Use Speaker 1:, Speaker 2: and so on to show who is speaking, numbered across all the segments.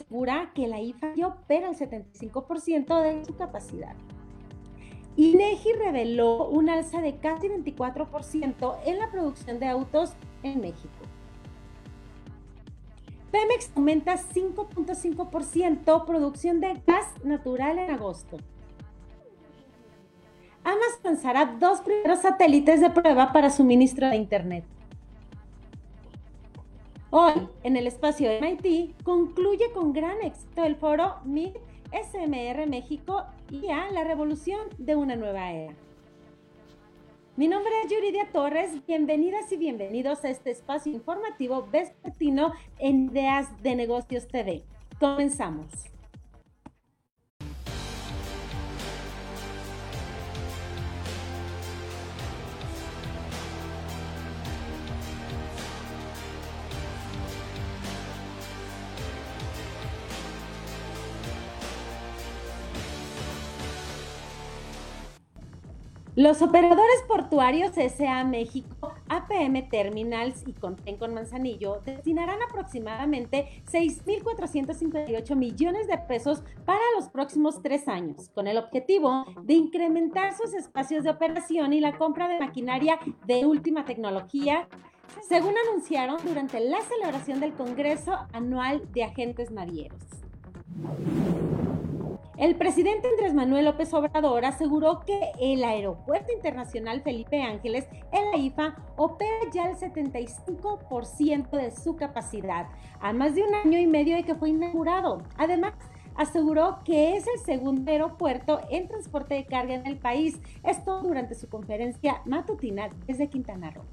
Speaker 1: asegura que la IFA opera el 75% de su capacidad. INEGI reveló un alza de casi 24% en la producción de autos en México. Pemex aumenta 5.5% producción de gas natural en agosto. Amazon lanzará dos primeros satélites de prueba para suministro de Internet. Hoy, en el espacio MIT, concluye con gran éxito el foro MIT SMR México y a la revolución de una nueva era. Mi nombre es Yuridia Torres, bienvenidas y bienvenidos a este espacio informativo vespertino en Ideas de Negocios TV. Comenzamos. Los operadores portuarios SA México, APM Terminals y Conten Manzanillo destinarán aproximadamente 6.458 millones de pesos para los próximos tres años, con el objetivo de incrementar sus espacios de operación y la compra de maquinaria de última tecnología, según anunciaron durante la celebración del Congreso Anual de Agentes Navieros. El presidente Andrés Manuel López Obrador aseguró que el Aeropuerto Internacional Felipe Ángeles en la IFA opera ya el 75% de su capacidad, a más de un año y medio de que fue inaugurado. Además, aseguró que es el segundo aeropuerto en transporte de carga en el país, esto durante su conferencia matutina desde Quintana Roo.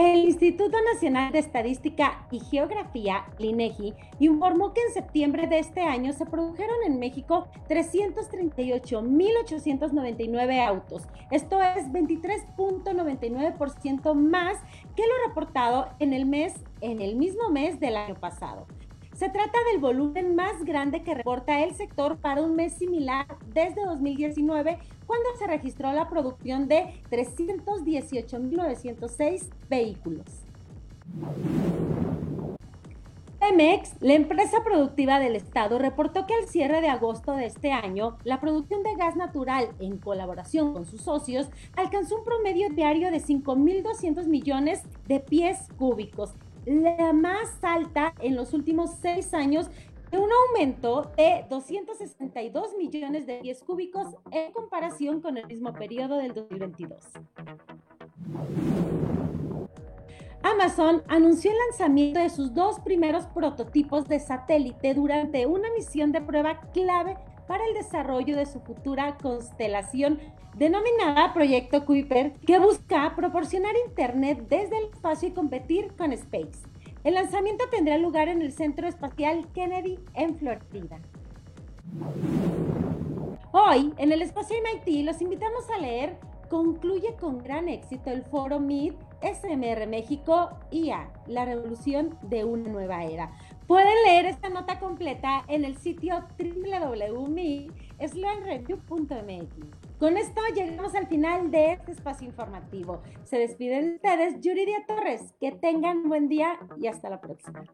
Speaker 1: El Instituto Nacional de Estadística y Geografía, INEGI, informó que en septiembre de este año se produjeron en México 338.899 autos. Esto es 23.99% más que lo reportado en el mes en el mismo mes del año pasado. Se trata del volumen más grande que reporta el sector para un mes similar desde 2019, cuando se registró la producción de 318.906 vehículos. Pemex, la empresa productiva del Estado, reportó que al cierre de agosto de este año, la producción de gas natural, en colaboración con sus socios, alcanzó un promedio diario de 5.200 millones de pies cúbicos, la más alta en los últimos seis años, de un aumento de 262 millones de pies cúbicos en comparación con el mismo periodo del 2022. Amazon anunció el lanzamiento de sus dos primeros prototipos de satélite durante una misión de prueba clave para el desarrollo de su futura constelación denominada Proyecto Kuiper, que busca proporcionar Internet desde el espacio y competir con Space. El lanzamiento tendrá lugar en el Centro Espacial Kennedy en Florida. Hoy, en el espacio MIT, los invitamos a leer Concluye con gran éxito el foro MIT SMR México IA, la revolución de una nueva era. Pueden leer esta nota completa en el sitio www.me.review.mx. Con esto llegamos al final de este espacio informativo. Se despiden ustedes, Yuridia Torres. Que tengan buen día y hasta la próxima.